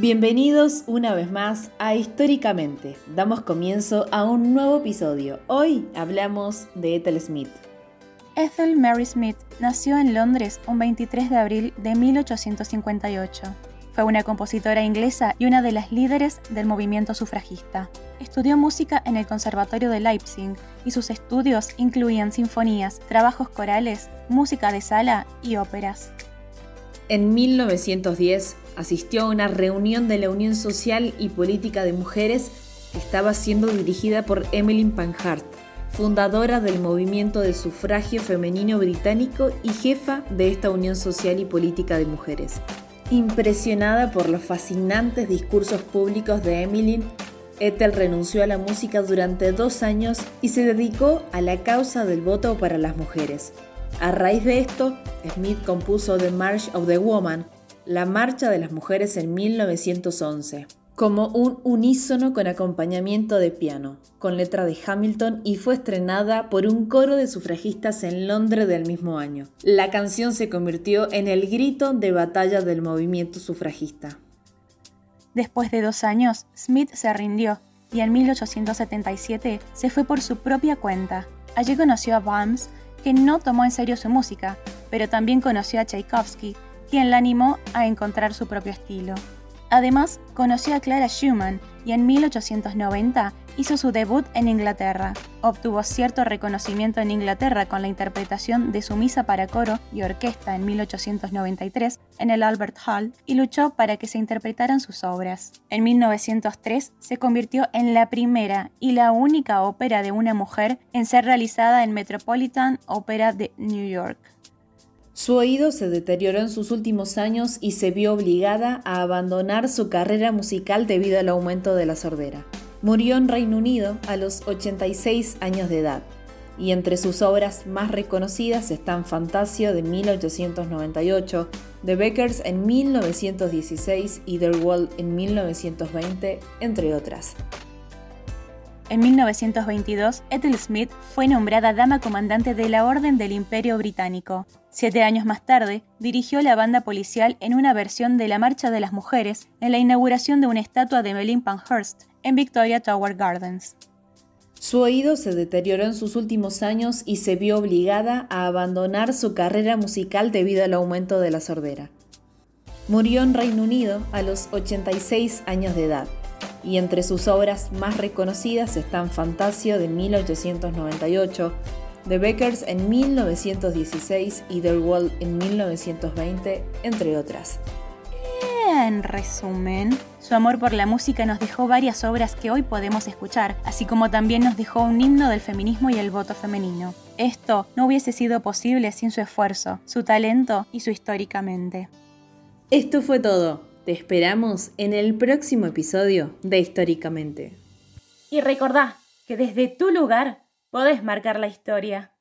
Bienvenidos una vez más a Históricamente. Damos comienzo a un nuevo episodio. Hoy hablamos de Ethel Smith. Ethel Mary Smith nació en Londres un 23 de abril de 1858. Fue una compositora inglesa y una de las líderes del movimiento sufragista. Estudió música en el Conservatorio de Leipzig y sus estudios incluían sinfonías, trabajos corales, música de sala y óperas. En 1910 asistió a una reunión de la Unión Social y Política de Mujeres que estaba siendo dirigida por Emmeline Pankhurst, fundadora del movimiento de sufragio femenino británico y jefa de esta Unión Social y Política de Mujeres. Impresionada por los fascinantes discursos públicos de Emmeline, Ethel renunció a la música durante dos años y se dedicó a la causa del voto para las mujeres. A raíz de esto, Smith compuso The March of the Woman, la Marcha de las Mujeres en 1911, como un unísono con acompañamiento de piano, con letra de Hamilton y fue estrenada por un coro de sufragistas en Londres del mismo año. La canción se convirtió en el grito de batalla del movimiento sufragista. Después de dos años, Smith se rindió y en 1877 se fue por su propia cuenta. Allí conoció a Balmes, que no tomó en serio su música, pero también conoció a Tchaikovsky, quien la animó a encontrar su propio estilo. Además, conoció a Clara Schumann y en 1890 hizo su debut en Inglaterra. Obtuvo cierto reconocimiento en Inglaterra con la interpretación de su misa para coro y orquesta en 1893 en el Albert Hall y luchó para que se interpretaran sus obras. En 1903 se convirtió en la primera y la única ópera de una mujer en ser realizada en Metropolitan Opera de New York. Su oído se deterioró en sus últimos años y se vio obligada a abandonar su carrera musical debido al aumento de la sordera. Murió en Reino Unido a los 86 años de edad, y entre sus obras más reconocidas están Fantasio de 1898, The Beckers en 1916 y The World en 1920, entre otras. En 1922, Ethel Smith fue nombrada Dama Comandante de la Orden del Imperio Británico. Siete años más tarde, dirigió la banda policial en una versión de la Marcha de las Mujeres en la inauguración de una estatua de Emmeline Pankhurst en Victoria Tower Gardens. Su oído se deterioró en sus últimos años y se vio obligada a abandonar su carrera musical debido al aumento de la sordera. Murió en Reino Unido a los 86 años de edad y entre sus obras más reconocidas están Fantasio de 1898, The Beckers en 1916 y The Wall en 1920, entre otras. En resumen, su amor por la música nos dejó varias obras que hoy podemos escuchar, así como también nos dejó un himno del feminismo y el voto femenino. Esto no hubiese sido posible sin su esfuerzo, su talento y su históricamente. Esto fue todo. Te esperamos en el próximo episodio de Históricamente. Y recordá que desde tu lugar podés marcar la historia.